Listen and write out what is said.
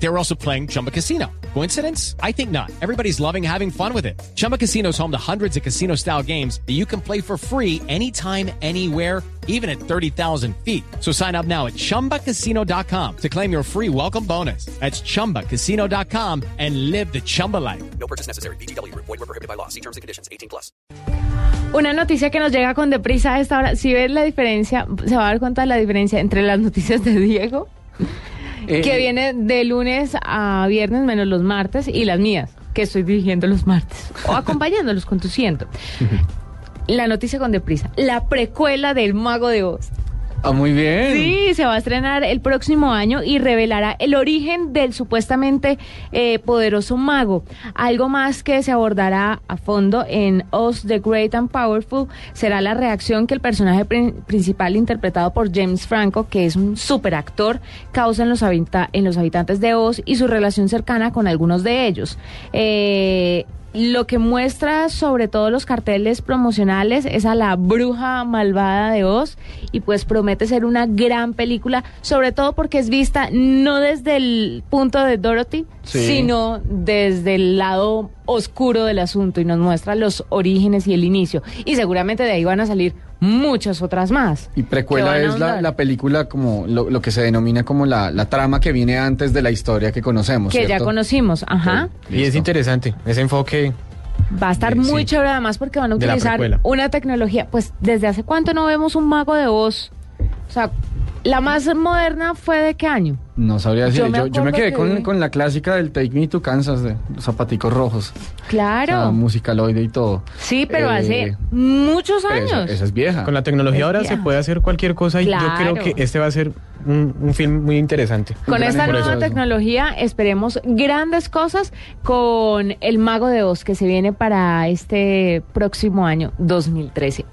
They were also playing Chumba Casino. Coincidence? I think not. Everybody's loving having fun with it. Chumba Casino is home to hundreds of casino style games that you can play for free anytime, anywhere, even at 30,000 feet. So sign up now at chumbacasino.com to claim your free welcome bonus. That's chumbacasino.com and live the Chumba life. No purchase necessary. BGW. Void were prohibited by law. See terms and conditions. 18 plus. Una noticia que nos llega con deprisa a esta hora. Si ves la diferencia, se va a dar cuenta de la diferencia entre las noticias de Diego, que viene de lunes a viernes menos los martes, y las mías, que estoy dirigiendo los martes, o acompañándolos, conduciendo. La noticia con deprisa. La precuela del Mago de Oz. Ah, muy bien. Sí, se va a estrenar el próximo año y revelará el origen del supuestamente eh, poderoso mago. Algo más que se abordará a fondo en Oz the Great and Powerful será la reacción que el personaje prin- principal interpretado por James Franco, que es un super actor, causa en los, en los habitantes de Oz y su relación cercana con algunos de ellos. Eh, lo que muestra sobre todo los carteles promocionales es a la bruja malvada de Oz y pues promete ser una gran película, sobre todo porque es vista no desde el punto de Dorothy, Sí. sino desde el lado oscuro del asunto y nos muestra los orígenes y el inicio. Y seguramente de ahí van a salir muchas otras más. Y precuela es la, la película como lo, lo que se denomina como la, la trama que viene antes de la historia que conocemos. que ya conocimos, ajá. Y es interesante ese enfoque. Va a estar Sí. muy chévere además porque van a utilizar una tecnología. Pues desde hace cuánto no vemos un mago de voz. O sea, la más moderna fue de qué año? No sabría decir. Yo me yo, me acuerdo quedé que con, la clásica del Take Me to Kansas de los zapaticos rojos. Claro. O sea, musicaloide y todo. sí, pero Eh, hace muchos Pero años. Esa, esa es vieja. Con la tecnología Es ahora se puede hacer cualquier cosa y yo creo que este va a ser un, un film muy interesante. Con esta nueva eso. tecnología esperemos grandes cosas con el Mago de Oz que se viene para este próximo año 2013.